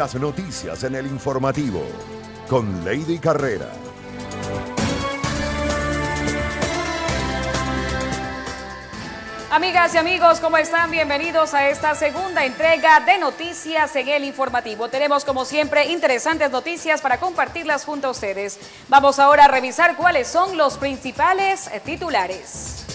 Las noticias en el informativo con Lady Carrera. Amigas y amigos, ¿cómo están? Bienvenidos a esta segunda entrega de Noticias en el Informativo. Tenemos, como siempre, interesantes noticias para compartirlas junto a ustedes. Vamos ahora a revisar cuáles son los principales titulares.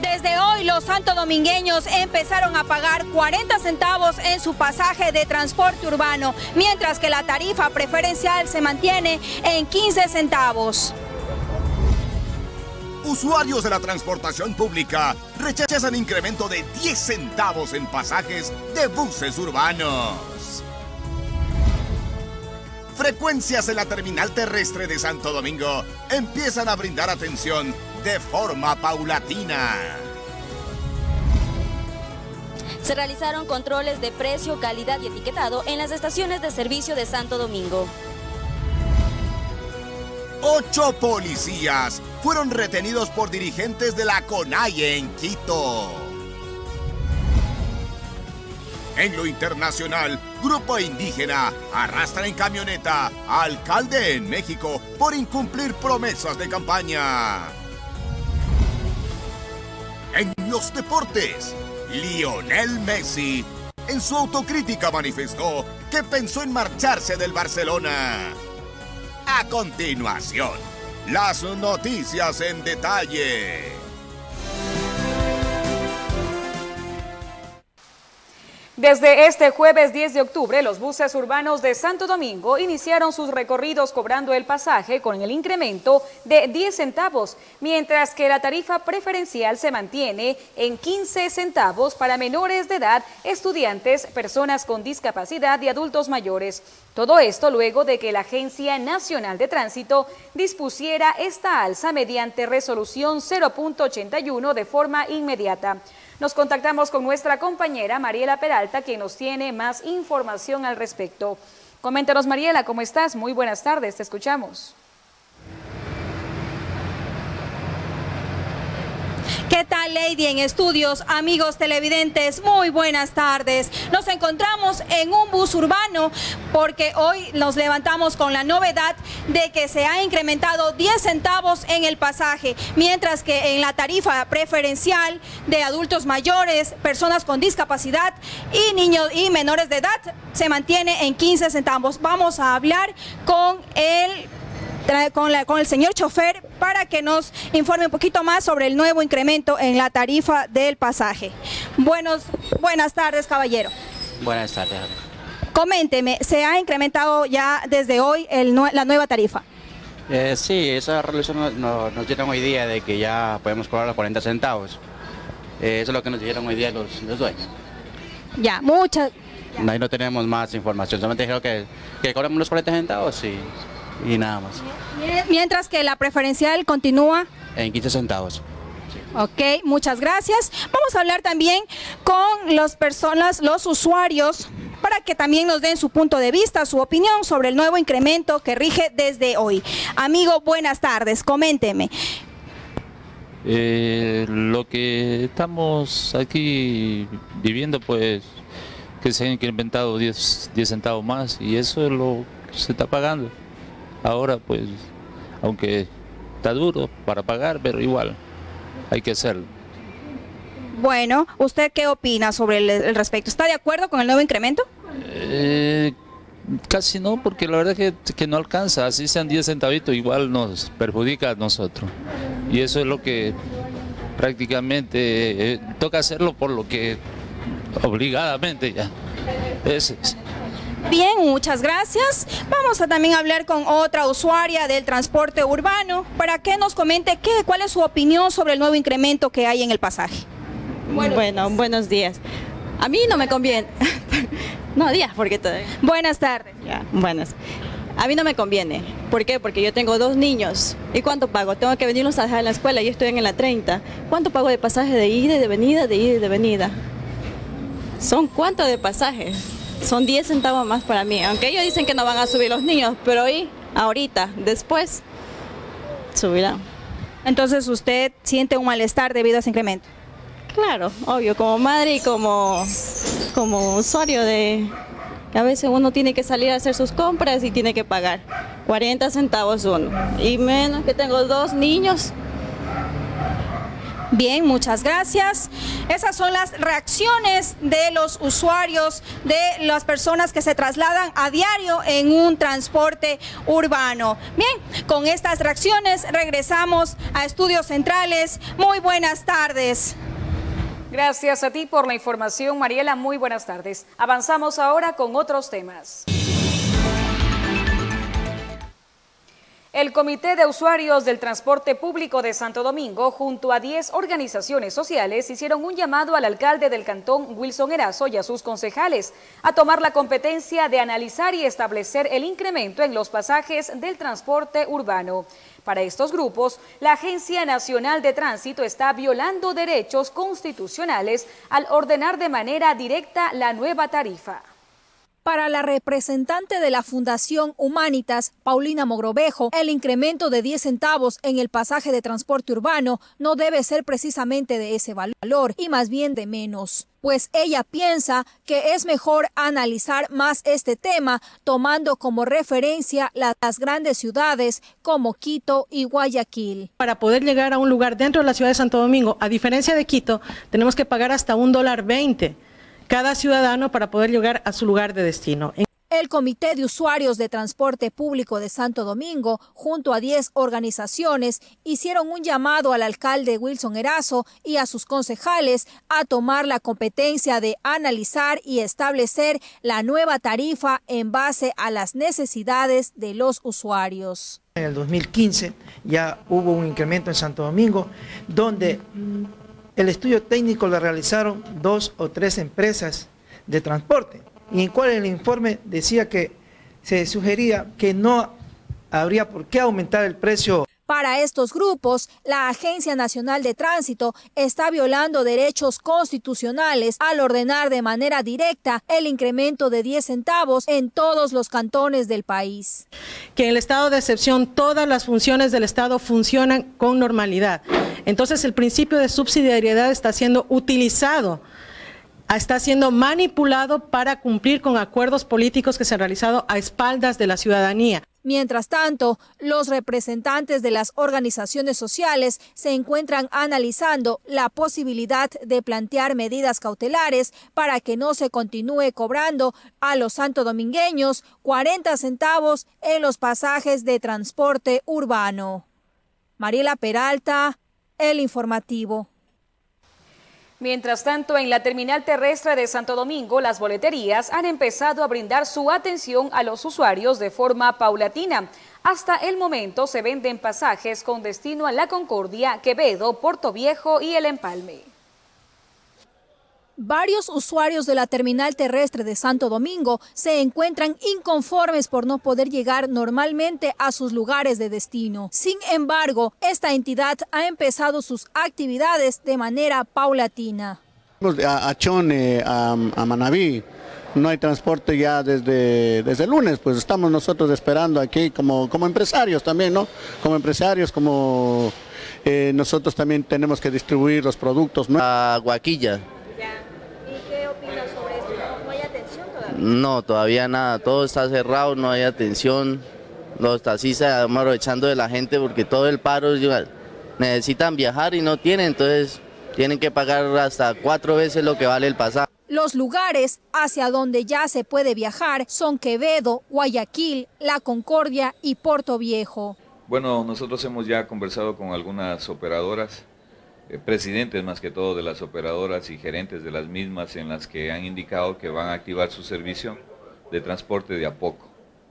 Desde hoy los santodomingueños empezaron a pagar 40 centavos en su pasaje de transporte urbano, mientras que la tarifa preferencial se mantiene en 15 centavos. Usuarios de la transportación pública rechazan incremento de 10 centavos en pasajes de buses urbanos. Frecuencias en la terminal terrestre de Santo Domingo empiezan a brindar atención de forma paulatina. Se realizaron controles de precio, calidad y etiquetado en las estaciones de servicio de Santo Domingo. Ocho policías fueron retenidos por dirigentes de la CONAIE en Quito. En lo internacional, grupo indígena arrastra en camioneta a alcalde en México por incumplir promesas de campaña. En los deportes, Lionel Messi en su autocrítica manifestó que pensó en marcharse del Barcelona. A continuación, las noticias en detalle. Desde este jueves 10 de octubre, los buses urbanos de Santo Domingo iniciaron sus recorridos cobrando el pasaje con el incremento de 10 centavos, mientras que la tarifa preferencial se mantiene en 15 centavos para menores de edad, estudiantes, personas con discapacidad y adultos mayores. Todo esto luego de que la Agencia Nacional de Tránsito dispusiera esta alza mediante resolución 0.81 de forma inmediata. Nos contactamos con nuestra compañera Mariela Peralta, quien nos tiene más información al respecto. Coméntanos, Mariela, ¿cómo estás? Muy buenas tardes, te escuchamos. ¿Qué tal, Lady en estudios? Amigos televidentes, muy buenas tardes. Nos encontramos en un bus urbano porque hoy nos levantamos con la novedad de que se ha incrementado 10 centavos en el pasaje, mientras que en la tarifa preferencial de adultos mayores, personas con discapacidad y niños y menores de edad se mantiene en 15 centavos. Vamos a hablar con el con, con el señor chofer para que nos informe un poquito más sobre el nuevo incremento en la tarifa del pasaje. Buenos, buenas tardes, caballero. Buenas tardes. Coménteme, ¿se ha incrementado ya desde hoy el, la nueva tarifa? Eh, sí, esa resolución nos, nos, dieron hoy día de que ya podemos cobrar los 40 centavos. Eh, eso es lo que nos dijeron hoy día los, los dueños. Ya, muchas... Ahí no tenemos más información, solamente dijeron que, que cobramos los 40 centavos y y nada más. Mientras que la preferencial continúa en 15 centavos. Ok, muchas gracias. Vamos a hablar también con las personas, los usuarios, para que también nos den su punto de vista, su opinión sobre el nuevo incremento que rige desde hoy. Amigo, buenas tardes, coménteme. Eh, lo que estamos aquí viviendo, pues, que se han incrementado 10, 10 centavos más y eso es lo que se está pagando. Ahora pues, aunque está duro para pagar, pero igual hay que hacerlo. Bueno, ¿usted qué opina sobre el, respecto? ¿Está de acuerdo con el nuevo incremento? Eh, casi no, porque la verdad es que, no alcanza, así sean 10 centavitos, igual nos perjudica a nosotros. Y eso es lo que prácticamente eh, toca hacerlo por lo que obligadamente ya. Es. Bien, muchas gracias. Vamos a también hablar con otra usuaria del transporte urbano para que nos comente qué, cuál es su opinión sobre el nuevo incremento que hay en el pasaje. bueno, buenos días. A mí no me conviene. no, días, porque todavía. Buenas tardes. Ya, buenas. A mí no me conviene. ¿Por qué? Porque yo tengo dos niños. ¿Y cuánto pago? Tengo que venirlos a dejar en la escuela. Yo estoy en la 30. ¿Cuánto pago de pasaje de ida y de venida, de ida y de venida? ¿Son cuánto de pasaje? Son 10 centavos más para mí. Aunque ellos dicen que no van a subir los niños, pero hoy, ahorita, después, subirán. Entonces, ¿usted siente un malestar debido a ese incremento? Claro, obvio, como madre y como, como usuario de, a veces uno tiene que salir a hacer sus compras y tiene que pagar 40 centavos uno. Y menos que tengo dos niños, Bien, muchas gracias. Esas son las reacciones de los usuarios, de las personas que se trasladan a diario en un transporte urbano. Bien, con estas reacciones regresamos a Estudios Centrales. Muy buenas tardes. Gracias a ti por la información, Mariela. Muy buenas tardes. Avanzamos ahora con otros temas. El Comité de Usuarios del Transporte Público de Santo Domingo, junto a 10 organizaciones sociales, hicieron un llamado al alcalde del cantón, Wilson Erazo, y a sus concejales a tomar la competencia de analizar y establecer el incremento en los pasajes del transporte urbano. Para estos grupos, la Agencia Nacional de Tránsito está violando derechos constitucionales al ordenar de manera directa la nueva tarifa. Para la representante de la Fundación Humanitas, Paulina Mogrovejo, el incremento de 10 centavos en el pasaje de transporte urbano no debe ser precisamente de ese valor y más bien de menos pues ella piensa que es mejor analizar más este tema tomando como referencia las grandes ciudades como Quito y Guayaquil. Para poder llegar a un lugar dentro de la ciudad de Santo Domingo, a diferencia de Quito, tenemos que pagar hasta un dólar veinte cada ciudadano para poder llegar a su lugar de destino. El Comité de Usuarios de Transporte Público de Santo Domingo, junto a 10 organizaciones, hicieron un llamado al alcalde Wilson Erazo y a sus concejales a tomar la competencia de analizar y establecer la nueva tarifa en base a las necesidades de los usuarios. En el 2015 ya hubo un incremento en Santo Domingo, donde el estudio técnico lo realizaron dos o tres empresas de transporte, y en cual el informe decía que se sugería que no habría por qué aumentar el precio para estos grupos, la Agencia Nacional de Tránsito está violando derechos constitucionales al ordenar de manera directa el incremento de 10 centavos en todos los cantones del país. Que en el estado de excepción todas las funciones del Estado funcionan con normalidad. Entonces el principio de subsidiariedad está siendo utilizado está siendo manipulado para cumplir con acuerdos políticos que se han realizado a espaldas de la ciudadanía. Mientras tanto, los representantes de las organizaciones sociales se encuentran analizando la posibilidad de plantear medidas cautelares para que no se continúe cobrando a los santodomingueños 40 centavos en los pasajes de transporte urbano. Mariela Peralta, El Informativo. Mientras tanto, en la terminal terrestre de Santo Domingo, las boleterías han empezado a brindar su atención a los usuarios de forma paulatina. Hasta el momento se venden pasajes con destino a La Concordia, Quevedo, Puerto Viejo y El Empalme. Varios usuarios de la terminal terrestre de Santo Domingo se encuentran inconformes por no poder llegar normalmente a sus lugares de destino. Sin embargo, esta entidad ha empezado sus actividades de manera paulatina. A, Chone, a, Manabí, no hay transporte ya desde, desde el lunes, pues estamos nosotros esperando aquí como, como empresarios también, ¿no? Como empresarios, como eh, nosotros también tenemos que distribuir los productos. ¿no? A Guaquilla No, todavía nada, todo está cerrado, no hay atención. Los taxistas estamos aprovechando de la gente porque todo el paro necesitan viajar y no tienen, entonces tienen que pagar hasta cuatro veces lo que vale el pasaje. Los lugares hacia donde ya se puede viajar son Quevedo, Guayaquil, La Concordia y Puerto Viejo. Bueno, nosotros hemos ya conversado con algunas operadoras eh, presidentes más que todo de las operadoras y gerentes de las mismas en las que han indicado que van a activar su servicio de transporte de a poco.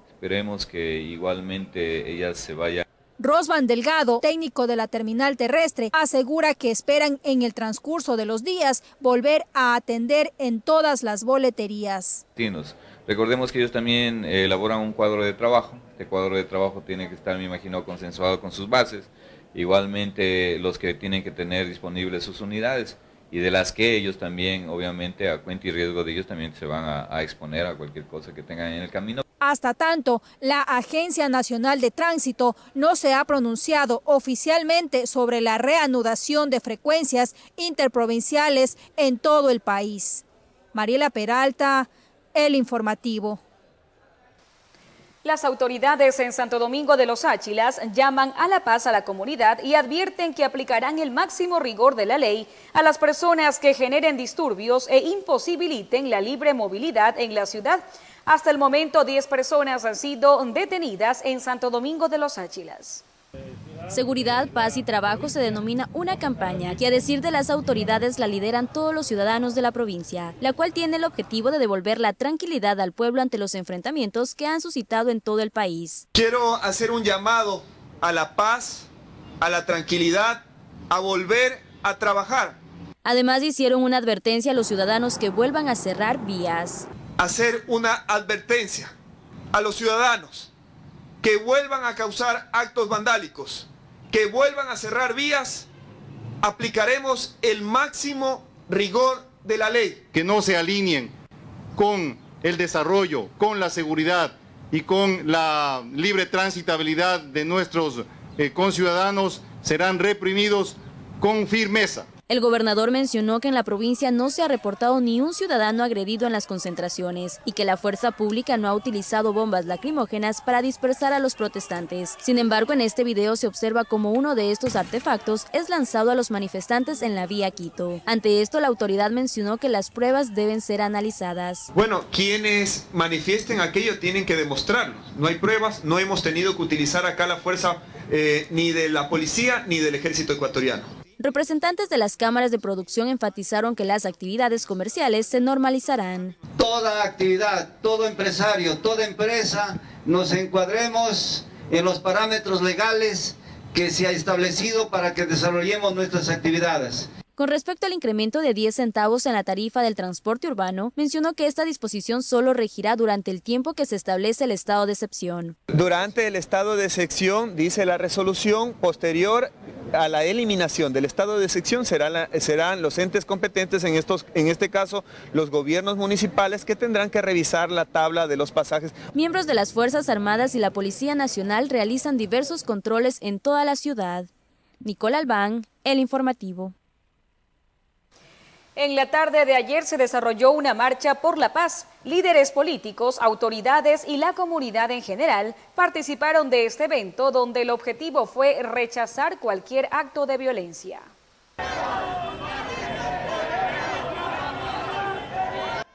Esperemos que igualmente ellas se vayan. Rosvan Delgado, técnico de la terminal terrestre, asegura que esperan en el transcurso de los días volver a atender en todas las boleterías. Recordemos que ellos también elaboran un cuadro de trabajo. Este cuadro de trabajo tiene que estar, me imagino, consensuado con sus bases igualmente los que tienen que tener disponibles sus unidades y de las que ellos también, obviamente, a cuenta y riesgo de ellos también se van a, exponer a cualquier cosa que tengan en el camino. Hasta tanto, la Agencia Nacional de Tránsito no se ha pronunciado oficialmente sobre la reanudación de frecuencias interprovinciales en todo el país. Mariela Peralta, el informativo. Las autoridades en Santo Domingo de los Áchilas llaman a la paz a la comunidad y advierten que aplicarán el máximo rigor de la ley a las personas que generen disturbios e imposibiliten la libre movilidad en la ciudad. Hasta el momento, 10 personas han sido detenidas en Santo Domingo de los Áchilas. Seguridad, Paz y Trabajo se denomina una campaña que a decir de las autoridades la lideran todos los ciudadanos de la provincia, la cual tiene el objetivo de devolver la tranquilidad al pueblo ante los enfrentamientos que han suscitado en todo el país. Quiero hacer un llamado a la paz, a la tranquilidad, a volver a trabajar. Además hicieron una advertencia a los ciudadanos que vuelvan a cerrar vías. Hacer una advertencia a los ciudadanos que vuelvan a causar actos vandálicos que vuelvan a cerrar vías, aplicaremos el máximo rigor de la ley. Que no se alineen con el desarrollo, con la seguridad y con la libre transitabilidad de nuestros eh, conciudadanos serán reprimidos con firmeza. El gobernador mencionó que en la provincia no se ha reportado ni un ciudadano agredido en las concentraciones y que la fuerza pública no ha utilizado bombas lacrimógenas para dispersar a los protestantes. Sin embargo, en este video se observa como uno de estos artefactos es lanzado a los manifestantes en la vía Quito. Ante esto, la autoridad mencionó que las pruebas deben ser analizadas. Bueno, quienes manifiesten aquello tienen que demostrarlo. No hay pruebas, no hemos tenido que utilizar acá la fuerza eh, ni de la policía ni del ejército ecuatoriano. Representantes de las cámaras de producción enfatizaron que las actividades comerciales se normalizarán. Toda actividad, todo empresario, toda empresa, nos encuadremos en los parámetros legales que se ha establecido para que desarrollemos nuestras actividades. Con respecto al incremento de 10 centavos en la tarifa del transporte urbano, mencionó que esta disposición solo regirá durante el tiempo que se establece el estado de excepción. Durante el estado de excepción, dice la resolución, posterior a la eliminación del estado de excepción serán los entes competentes, en, estos, en este caso los gobiernos municipales, que tendrán que revisar la tabla de los pasajes. Miembros de las Fuerzas Armadas y la Policía Nacional realizan diversos controles en toda la ciudad. Nicole Albán, El Informativo. En la tarde de ayer se desarrolló una marcha por la paz. Líderes políticos, autoridades y la comunidad en general participaron de este evento donde el objetivo fue rechazar cualquier acto de violencia.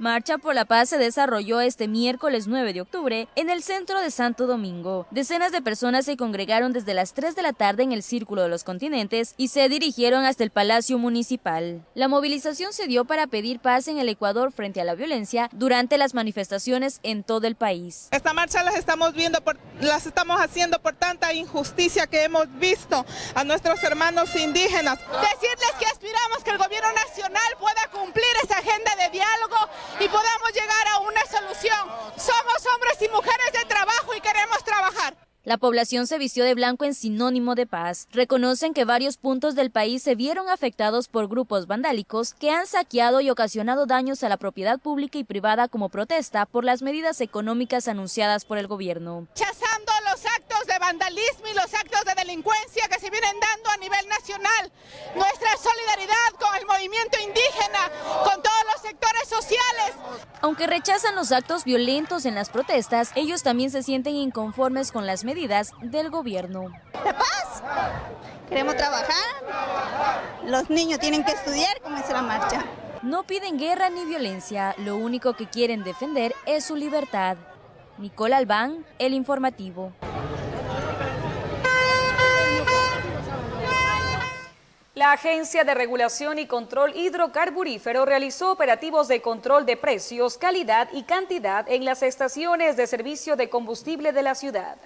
Marcha por la Paz se desarrolló este miércoles 9 de octubre en el centro de Santo Domingo. Decenas de personas se congregaron desde las 3 de la tarde en el Círculo de los Continentes y se dirigieron hasta el Palacio Municipal. La movilización se dio para pedir paz en el Ecuador frente a la violencia durante las manifestaciones en todo el país. Esta marcha las estamos viendo por, las estamos haciendo por tanta injusticia que hemos visto a nuestros hermanos indígenas. Decirles que aspiramos que el gobierno nacional pueda cumplir esa agenda de diálogo y podamos llegar a una solución. Somos hombres y mujeres de trabajo y queremos trabajar. La población se vistió de blanco en sinónimo de paz. Reconocen que varios puntos del país se vieron afectados por grupos vandálicos que han saqueado y ocasionado daños a la propiedad pública y privada como protesta por las medidas económicas anunciadas por el gobierno. Rechazando los actos de vandalismo y los actos de delincuencia que se vienen dando a nivel nacional. Nuestra solidaridad con el movimiento indígena, con todos los sectores sociales. Aunque rechazan los actos violentos en las protestas, ellos también se sienten inconformes con las medidas del gobierno. ¿La paz? Queremos trabajar, los niños tienen que estudiar, como es la marcha. No piden guerra ni violencia, lo único que quieren defender es su libertad. Nicole Albán, El Informativo. La Agencia de Regulación y Control Hidrocarburífero realizó operativos de control de precios, calidad y cantidad en las estaciones de servicio de combustible de la ciudad.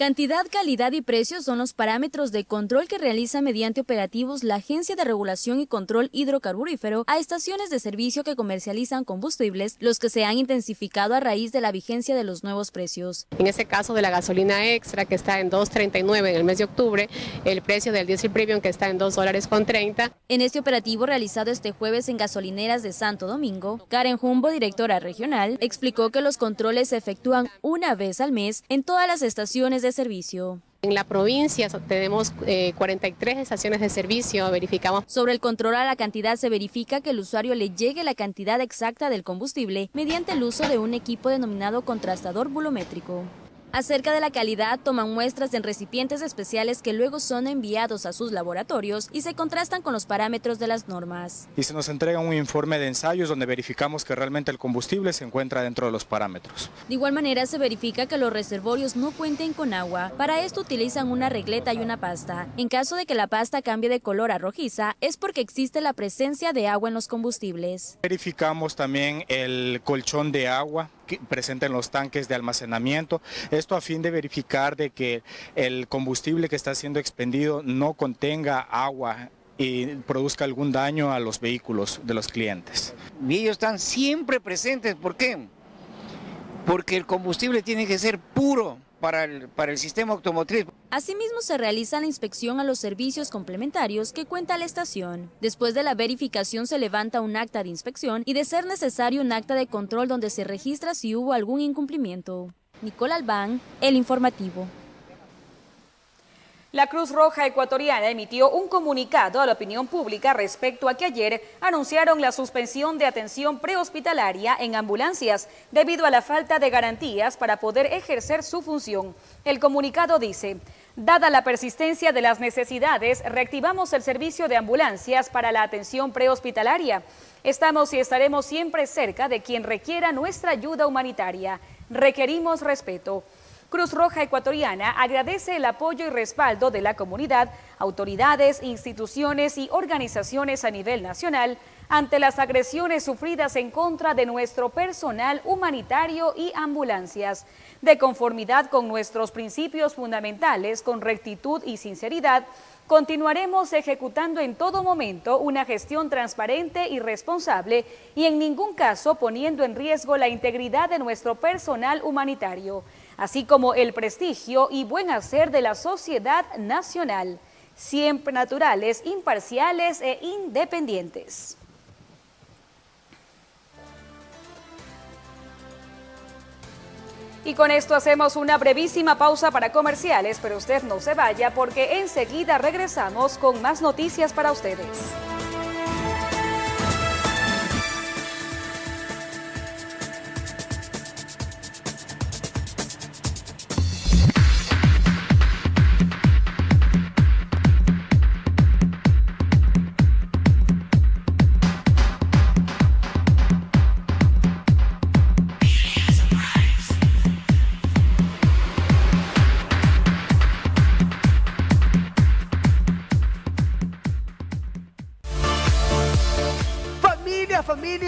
Cantidad, calidad y precios son los parámetros de control que realiza mediante operativos la Agencia de Regulación y Control Hidrocarburífero a estaciones de servicio que comercializan combustibles, los que se han intensificado a raíz de la vigencia de los nuevos precios. En ese caso de la gasolina extra que está en 2.39 en el mes de octubre, el precio del diésel premium que está en 2 dólares con 30. En este operativo realizado este jueves en gasolineras de Santo Domingo, Karen Jumbo, directora regional, explicó que los controles se efectúan una vez al mes en todas las estaciones de servicio. En la provincia tenemos 43 eh, estaciones de servicio, verificamos. Sobre el control a la cantidad se verifica que el usuario le llegue la cantidad exacta del combustible mediante el uso de un equipo denominado contrastador bulométrico. Acerca de la calidad, toman muestras en recipientes especiales que luego son enviados a sus laboratorios y se contrastan con los parámetros de las normas. Y se nos entrega un informe de ensayos donde verificamos que realmente el combustible se encuentra dentro de los parámetros. De igual manera, se verifica que los reservorios no cuenten con agua. Para esto utilizan una regleta y una pasta. En caso de que la pasta cambie de color a rojiza, es porque existe la presencia de agua en los combustibles. Verificamos también el colchón de agua presente en los tanques de almacenamiento. Esto a fin de verificar de que el combustible que está siendo expendido no contenga agua y produzca algún daño a los vehículos de los clientes. Y ellos están siempre presentes. ¿Por qué? Porque el combustible tiene que ser puro para el, sistema automotriz. Asimismo, se realiza la inspección a los servicios complementarios que cuenta la estación. Después de la verificación se levanta un acta de inspección y de ser necesario un acta de control donde se registra si hubo algún incumplimiento. Nicole Albán, El Informativo. La Cruz Roja Ecuatoriana emitió un comunicado a la opinión pública respecto a que ayer anunciaron la suspensión de atención prehospitalaria en ambulancias debido a la falta de garantías para poder ejercer su función. El comunicado dice, dada la persistencia de las necesidades, reactivamos el servicio de ambulancias para la atención prehospitalaria. Estamos y estaremos siempre cerca de quien requiera nuestra ayuda humanitaria. Requerimos respeto. Cruz Roja Ecuatoriana agradece el apoyo y respaldo de la comunidad, autoridades, instituciones y organizaciones a nivel nacional ante las agresiones sufridas en contra de nuestro personal humanitario y ambulancias. De conformidad con nuestros principios fundamentales, con rectitud y sinceridad, continuaremos ejecutando en todo momento una gestión transparente y responsable y en ningún caso poniendo en riesgo la integridad de nuestro personal humanitario así como el prestigio y buen hacer de la sociedad nacional, siempre naturales, imparciales e independientes. Y con esto hacemos una brevísima pausa para comerciales, pero usted no se vaya porque enseguida regresamos con más noticias para ustedes.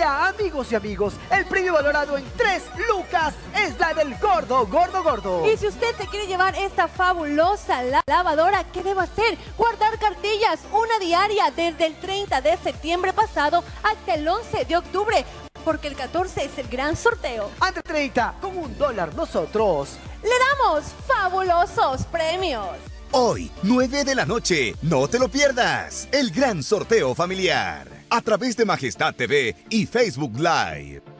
Y amigos, el premio valorado en 3 lucas es la del gordo, gordo, gordo. Y si usted se quiere llevar esta fabulosa lavadora, ¿qué debe hacer? Guardar cartillas, una diaria desde el 30 de septiembre pasado hasta el 11 de octubre, porque el 14 es el gran sorteo. Ante 30, con un dólar nosotros. Le damos fabulosos premios. Hoy, 9 de la noche, no te lo pierdas, el gran sorteo familiar a través de Majestad TV y Facebook Live.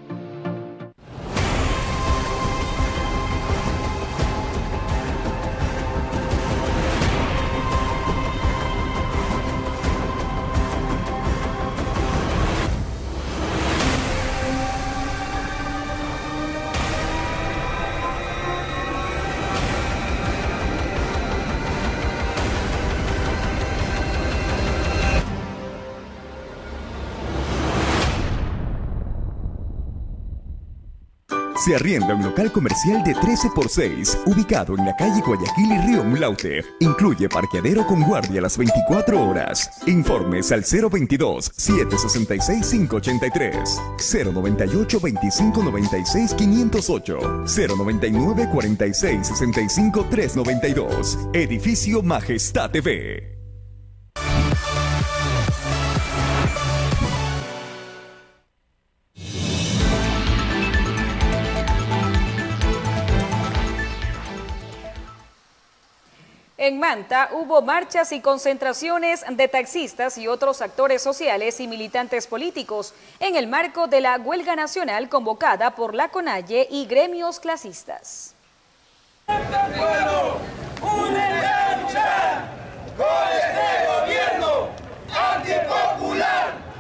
Se arrienda un local comercial de 13 por 6, ubicado en la calle Guayaquil y Río Mulaute. Incluye parqueadero con guardia las 24 horas. Informes al 022 766 583, 098 25 96 508, 099 46 65 392. Edificio Majestad TV. En Manta hubo marchas y concentraciones de taxistas y otros actores sociales y militantes políticos en el marco de la huelga nacional convocada por la CONAIE y gremios clasistas.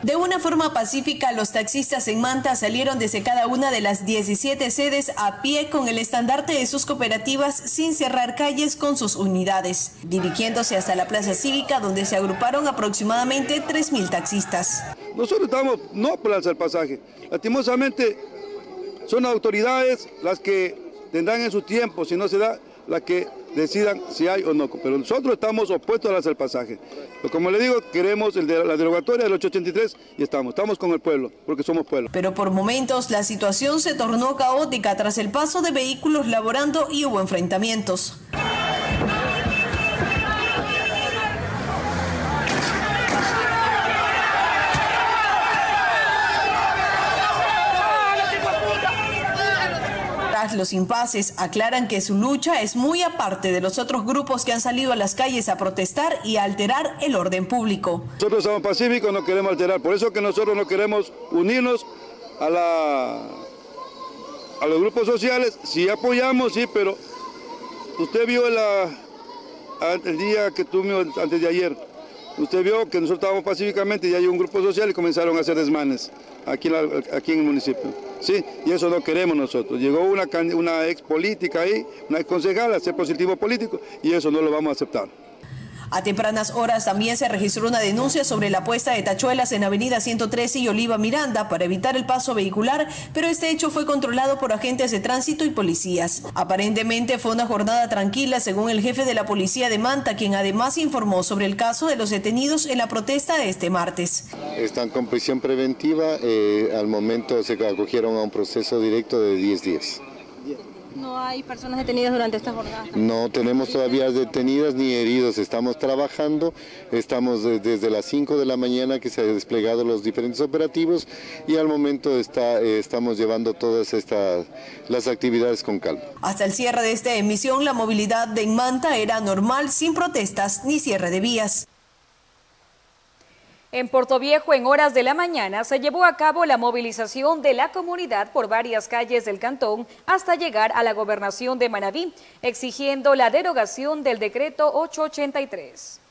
De una forma pacífica, los taxistas en Manta salieron desde cada una de las 17 sedes a pie con el estandarte de sus cooperativas sin cerrar calles con sus unidades, dirigiéndose hasta la plaza cívica donde se agruparon aproximadamente 3.000 taxistas. Nosotros estamos no por el pasaje. Lastimosamente son autoridades las que tendrán en su tiempo, si no se da, las que decidan si hay o no. Pero nosotros estamos opuestos al hacer pasaje. Como le digo, queremos el de la derogatoria del 883 y estamos. Estamos con el pueblo, porque somos pueblo. Pero por momentos la situación se tornó caótica tras el paso de vehículos laborando y hubo enfrentamientos. Los impases aclaran que su lucha es muy aparte de los otros grupos que han salido a las calles a protestar y a alterar el orden público. Nosotros somos pacíficos, no queremos alterar, por eso que nosotros no queremos unirnos a, la, a los grupos sociales, sí apoyamos, sí, pero usted vio el día que tuvimos antes de ayer, usted vio que nosotros estábamos pacíficamente y hay un grupo social y comenzaron a hacer desmanes aquí en, aquí en el municipio. Sí, y eso no queremos nosotros. Llegó una, una ex política ahí, una ex concejala, a ser positivo político, y eso no lo vamos a aceptar. A tempranas horas también se registró una denuncia sobre la puesta de tachuelas en Avenida 113 y Oliva Miranda para evitar el paso vehicular, pero este hecho fue controlado por agentes de tránsito y policías. Aparentemente fue una jornada tranquila según el jefe de la policía de Manta, quien además informó sobre el caso de los detenidos en la protesta de este martes. Están con prisión preventiva, eh, al momento se acogieron a un proceso directo de 10 días. ¿No hay personas detenidas durante esta jornada? No tenemos todavía detenidas ni heridos. Estamos trabajando, estamos desde las 5 de la mañana que se han desplegado los diferentes operativos y al momento está, eh, estamos llevando todas estas las actividades con calma. Hasta el cierre de esta emisión, la movilidad de Manta era normal, sin protestas ni cierre de vías. En Puerto Viejo, en horas de la mañana, se llevó a cabo la movilización de la comunidad por varias calles del cantón hasta llegar a la gobernación de Manabí, exigiendo la derogación del decreto 883.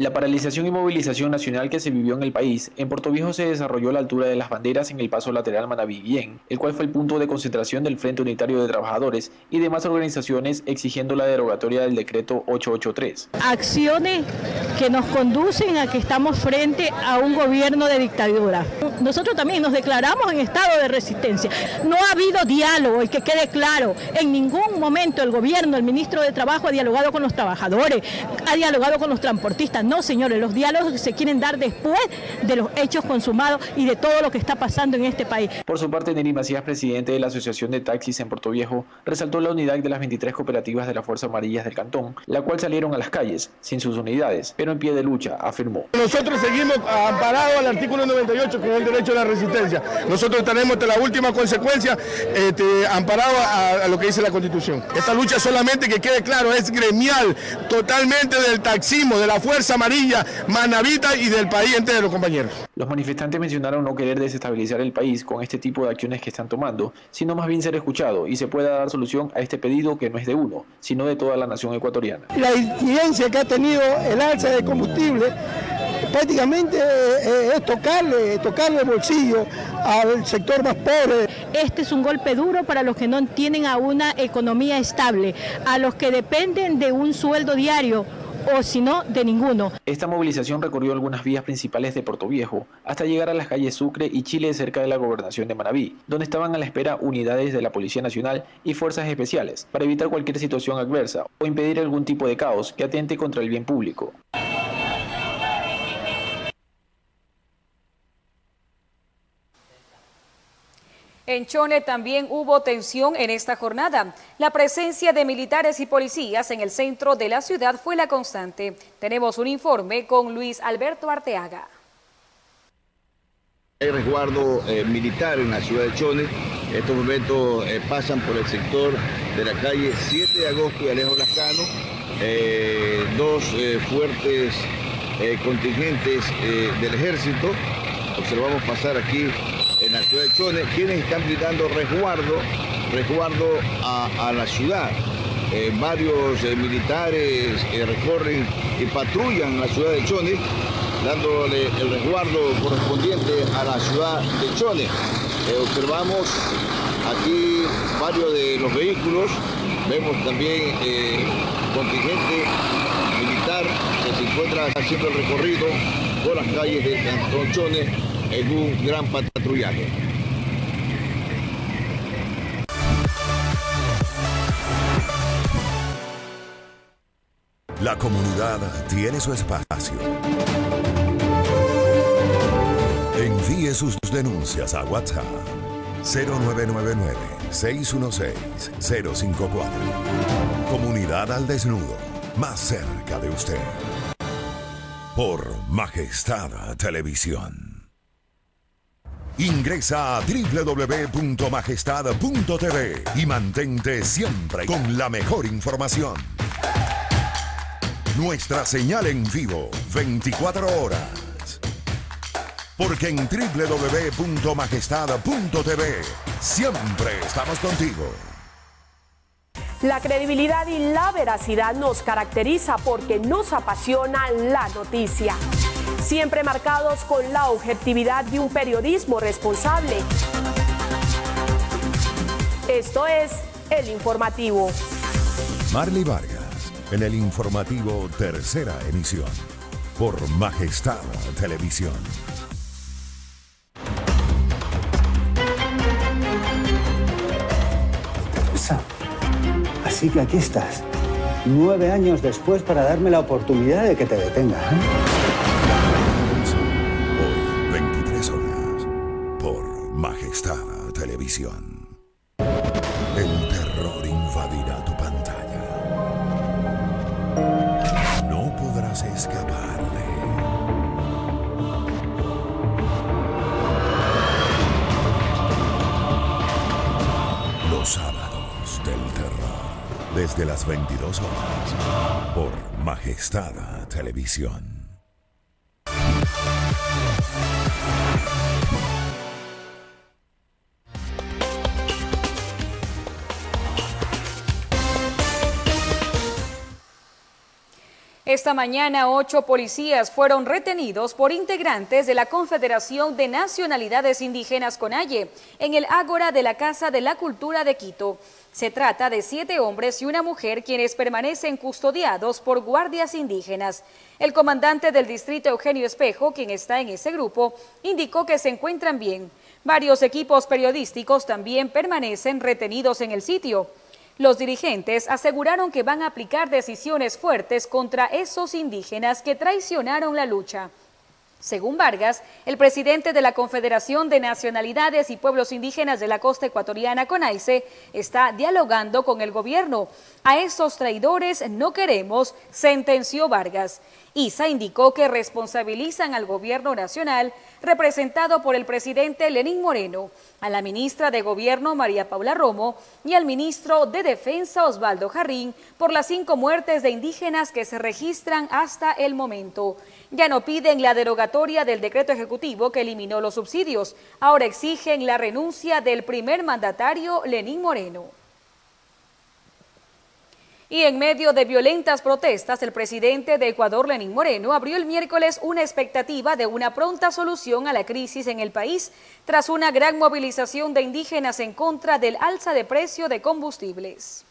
La paralización y movilización nacional que se vivió en el país, en Puerto Viejo se desarrolló a la altura de las banderas en el paso lateral Manaví-Bien, el cual fue el punto de concentración del Frente Unitario de Trabajadores y demás organizaciones exigiendo la derogatoria del decreto 883. Acciones que nos conducen a que estamos frente a un gobierno de dictadura. Nosotros también nos declaramos en estado de resistencia. No ha habido diálogo y que quede claro, en ningún momento el gobierno, el ministro de Trabajo ha dialogado con los trabajadores, ha dialogado con los transportistas no, señores, los diálogos se quieren dar después de los hechos consumados y de todo lo que está pasando en este país. Por su parte, Neri Macías, presidente de la Asociación de Taxis en Puerto Viejo, resaltó la unidad de las 23 cooperativas de la Fuerza Amarillas del Cantón, la cual salieron a las calles, sin sus unidades, pero en pie de lucha, afirmó. Nosotros seguimos amparados al artículo 98, que es el derecho a la resistencia. Nosotros tenemos hasta la última consecuencia este, amparados a, a lo que dice la Constitución. Esta lucha solamente, que quede claro, es gremial, totalmente del taxismo, de la Fuerza Amarilla, Manavita y del país entero, compañeros. Los manifestantes mencionaron no querer desestabilizar el país con este tipo de acciones que están tomando, sino más bien ser escuchado y se pueda dar solución a este pedido que no es de uno, sino de toda la nación ecuatoriana. La incidencia que ha tenido el alza de combustible prácticamente eh, es tocarle, tocarle el bolsillo al sector más pobre. Este es un golpe duro para los que no tienen a una economía estable, a los que dependen de un sueldo diario o si no, de ninguno. Esta movilización recorrió algunas vías principales de Puerto Viejo hasta llegar a las calles Sucre y Chile cerca de la gobernación de Manabí, donde estaban a la espera unidades de la Policía Nacional y fuerzas especiales para evitar cualquier situación adversa o impedir algún tipo de caos que atente contra el bien público. En Chone también hubo tensión en esta jornada. La presencia de militares y policías en el centro de la ciudad fue la constante. Tenemos un informe con Luis Alberto Arteaga. Hay resguardo eh, militar en la ciudad de Chone. Estos momentos eh, pasan por el sector de la calle 7 de agosto y Alejo Lascano. Eh, dos fuertes contingentes del ejército. Observamos pasar aquí la ciudad de Chone, quienes están brindando resguardo, resguardo a, la ciudad. eh, varios eh, militares recorren y patrullan la ciudad de Chone, dándole el resguardo correspondiente a la ciudad de Chone. observamos aquí varios de los vehículos, vemos también contingente militar que se encuentra haciendo el recorrido por las calles de Cantón Chone en un gran patrullaje. La comunidad tiene su espacio. Envíe sus denuncias a WhatsApp 0999-616-054. Comunidad al desnudo, más cerca de usted. Por Majestad Televisión. Ingresa a www.majestad.tv y mantente siempre con la mejor información. Nuestra señal en vivo, 24 horas. Porque en www.majestad.tv siempre estamos contigo. La credibilidad y la veracidad nos caracteriza porque nos apasiona la noticia. Siempre marcados con la objetividad de un periodismo responsable. Esto es El Informativo. Marley Vargas en el informativo Tercera Emisión por Majestad Televisión. Así que aquí estás, nueve años después para darme la oportunidad de que te detenga. ¿eh? El terror invadirá tu pantalla. No podrás escapar de Los sábados del terror. Desde las 22 horas. Por Majestad Televisión. Esta mañana, ocho policías fueron retenidos por integrantes de la Confederación de Nacionalidades Indígenas CONAIE en el Ágora de la Casa de la Cultura de Quito. Se trata de siete hombres y una mujer quienes permanecen custodiados por guardias indígenas. El comandante del distrito, Eugenio Espejo, quien está en ese grupo, indicó que se encuentran bien. Varios equipos periodísticos también permanecen retenidos en el sitio. Los dirigentes aseguraron que van a aplicar decisiones fuertes contra esos indígenas que traicionaron la lucha. Según Vargas, el presidente de la Confederación de Nacionalidades y Pueblos Indígenas de la Costa Ecuatoriana, CONAICE, está dialogando con el gobierno. A esos traidores no queremos, sentenció Vargas. ISA indicó que responsabilizan al gobierno nacional, representado por el presidente Lenín Moreno, a la ministra de Gobierno María Paula Romo y al ministro de Defensa Osvaldo Jarrín por las cinco muertes de indígenas que se registran hasta el momento. Ya no piden la derogatoria del decreto ejecutivo que eliminó los subsidios, ahora exigen la renuncia del primer mandatario Lenín Moreno. Y en medio de violentas protestas, el presidente de Ecuador, Lenín Moreno, abrió el miércoles una expectativa de una pronta solución a la crisis en el país, tras una gran movilización de indígenas en contra del alza de precio de combustibles.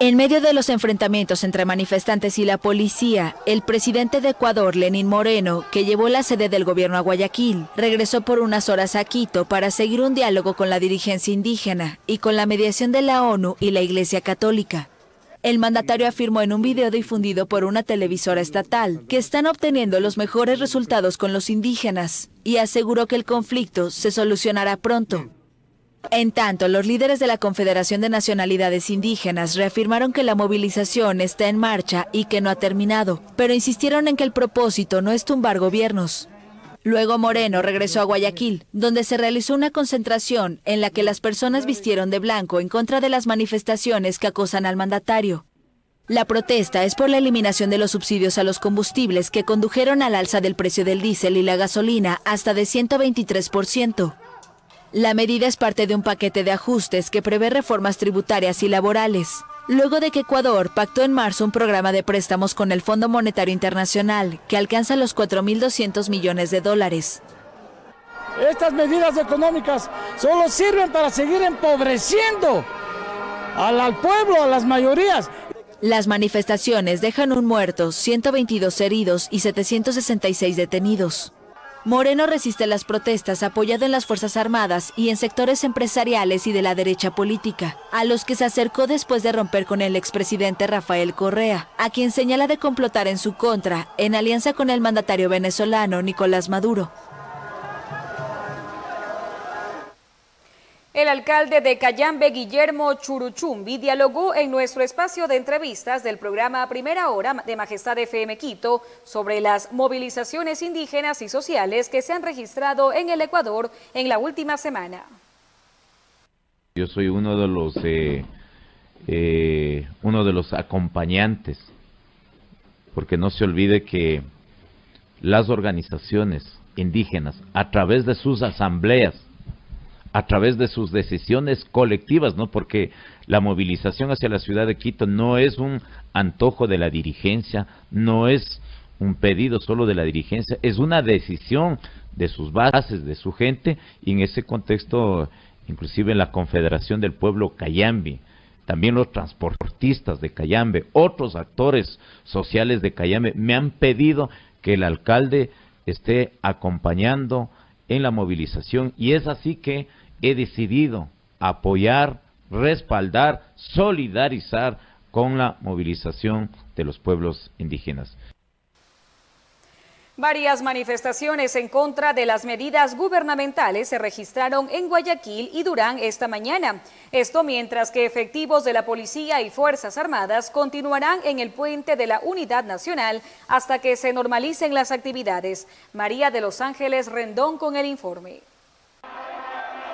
En medio de los enfrentamientos entre manifestantes y la policía, el presidente de Ecuador, Lenín Moreno, que llevó la sede del gobierno a Guayaquil, regresó por unas horas a Quito para seguir un diálogo con la dirigencia indígena y con la mediación de la ONU y la Iglesia Católica. El mandatario afirmó en un video difundido por una televisora estatal que están obteniendo los mejores resultados con los indígenas y aseguró que el conflicto se solucionará pronto. En tanto, los líderes de la Confederación de Nacionalidades Indígenas reafirmaron que la movilización está en marcha y que no ha terminado, pero insistieron en que el propósito no es tumbar gobiernos. Luego Moreno regresó a Guayaquil, donde se realizó una concentración en la que las personas vistieron de blanco en contra de las manifestaciones que acosan al mandatario. La protesta es por la eliminación de los subsidios a los combustibles que condujeron al alza del precio del diésel y la gasolina hasta de 123%. La medida es parte de un paquete de ajustes que prevé reformas tributarias y laborales. Luego de que Ecuador pactó en marzo un programa de préstamos con el Fondo Monetario Internacional que alcanza los 4.200 millones de dólares. Estas medidas económicas solo sirven para seguir empobreciendo al, al pueblo, a las mayorías. Las manifestaciones dejan un muerto, 122 heridos y 766 detenidos. Moreno resiste las protestas apoyado en las Fuerzas Armadas y en sectores empresariales y de la derecha política, a los que se acercó después de romper con el expresidente Rafael Correa, a quien señala de complotar en su contra, en alianza con el mandatario venezolano Nicolás Maduro. El alcalde de Cayambe, Guillermo Churuchumbi, dialogó en nuestro espacio de entrevistas del programa Primera Hora de Majestad FM Quito sobre las movilizaciones indígenas y sociales que se han registrado en el Ecuador en la última semana. Yo soy uno de los eh, eh, uno de los acompañantes, porque no se olvide que las organizaciones indígenas, a través de sus asambleas, a través de sus decisiones colectivas, ¿no? Porque la movilización hacia la ciudad de Quito no es un antojo de la dirigencia, no es un pedido solo de la dirigencia, es una decisión de sus bases, de su gente, y en ese contexto, inclusive la Confederación del Pueblo Cayambi, también los transportistas de Cayambe, otros actores sociales de Cayambe, me han pedido que el alcalde esté acompañando en la movilización y es así que he decidido apoyar, respaldar, solidarizar con la movilización de los pueblos indígenas. Varias manifestaciones en contra de las medidas gubernamentales se registraron en Guayaquil y Durán esta mañana. Esto mientras que efectivos de la policía y Fuerzas Armadas continuarán en el puente de la Unidad Nacional hasta que se normalicen las actividades. María de Los Ángeles Rendón con el informe.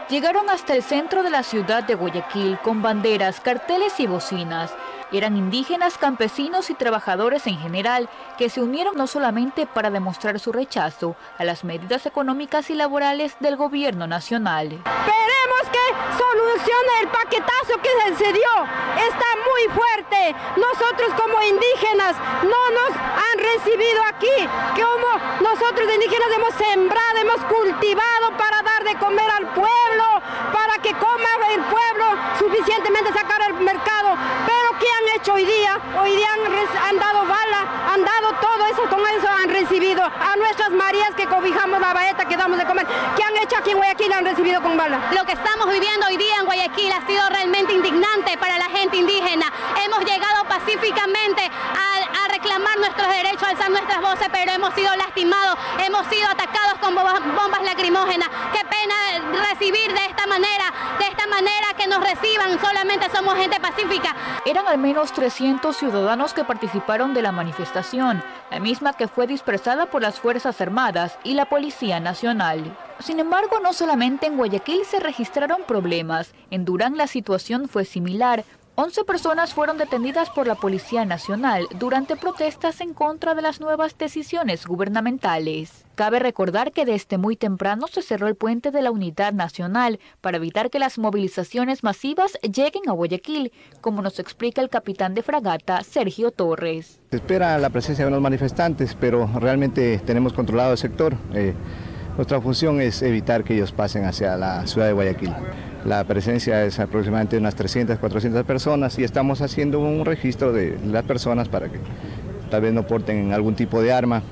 Llegaron hasta el centro de la ciudad de Guayaquil con banderas, carteles y bocinas eran indígenas, campesinos y trabajadores en general que se unieron no solamente para demostrar su rechazo a las medidas económicas y laborales del gobierno nacional. Esperemos que solucione el paquetazo que se dio. Está muy fuerte. Nosotros como indígenas no nos han recibido aquí. Como nosotros indígenas hemos sembrado, hemos cultivado para de comer al pueblo, para que coma el pueblo suficientemente sacar al mercado. Pero ¿qué han hecho hoy día? Hoy día han, dado bala, han dado todo eso, con eso han recibido a nuestras Marías que cobijamos la baeta que damos de comer. ¿Qué han hecho aquí en Guayaquil? Han recibido con bala. Lo que estamos viviendo hoy día en Guayaquil ha sido realmente indignante para la gente indígena. Hemos llegado pacíficamente a, a reclamar nuestros derechos, alzar nuestras voces, pero hemos sido lastimados, hemos sido atacados con bombas lacrimógenas. Qué pena recibir de esta manera, de esta manera que nos reciban, solamente somos gente pacífica. Eran al menos 300 ciudadanos que participaron de la manifestación, la misma que fue dispersada por las Fuerzas Armadas y la Policía Nacional. Sin embargo, no solamente en Guayaquil se registraron problemas, en Durán la situación fue similar, 11 personas fueron detenidas por la Policía Nacional durante protestas en contra de las nuevas decisiones gubernamentales. Cabe recordar que desde muy temprano se cerró el puente de la Unidad Nacional para evitar que las movilizaciones masivas lleguen a Guayaquil, como nos explica el capitán de fragata Sergio Torres. Se espera la presencia de unos manifestantes, pero realmente tenemos controlado el sector. Eh, nuestra función es evitar que ellos pasen hacia la ciudad de Guayaquil. La presencia es aproximadamente unas 300, 400 personas y estamos haciendo un registro de las personas para que tal vez no porten algún tipo de arma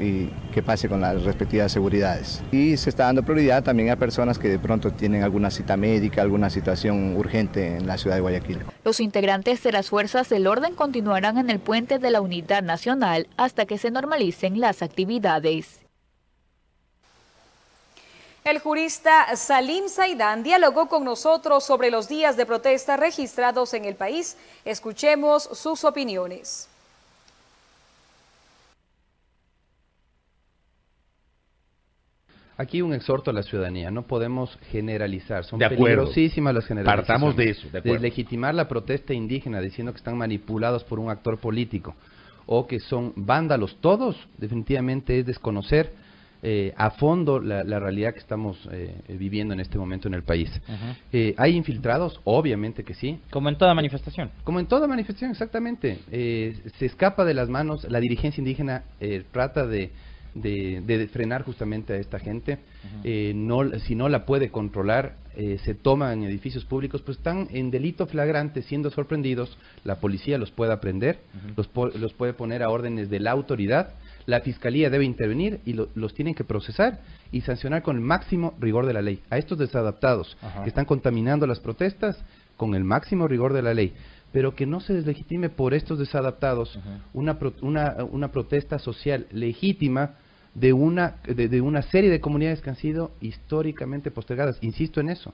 eh, y que pase con las respectivas seguridades. Y se está dando prioridad también a personas que de pronto tienen alguna cita médica, alguna situación urgente en la ciudad de Guayaquil. Los integrantes de las fuerzas del orden continuarán en el puente de la Unidad Nacional hasta que se normalicen las actividades. El jurista Salim Saidán dialogó con nosotros sobre los días de protesta registrados en el país. Escuchemos sus opiniones. Aquí un exhorto a la ciudadanía, no podemos generalizar, son de peligrosísimas las generalizaciones. Partamos de eso, de acuerdo. Deslegitimar la protesta indígena diciendo que están manipulados por un actor político o que son vándalos, todos definitivamente es desconocer eh, a fondo la, realidad que estamos eh, viviendo en este momento en el país. Eh, ¿Hay infiltrados? Obviamente que sí. Como en toda manifestación. Como en toda manifestación, exactamente. se escapa de las manos, la dirigencia indígena trata de, de, frenar justamente a esta gente. no, si no la puede controlar, se toma en edificios públicos, pues están en delito flagrante, siendo sorprendidos, la policía los puede aprender, los, los puede poner a órdenes de la autoridad la Fiscalía debe intervenir y los tienen que procesar y sancionar con el máximo rigor de la ley. A estos desadaptados que están contaminando las protestas con el máximo rigor de la ley pero que no se deslegitime por estos desadaptados una, una, una, protesta social legítima de una, de, una serie de comunidades que han sido históricamente postergadas. Insisto en eso.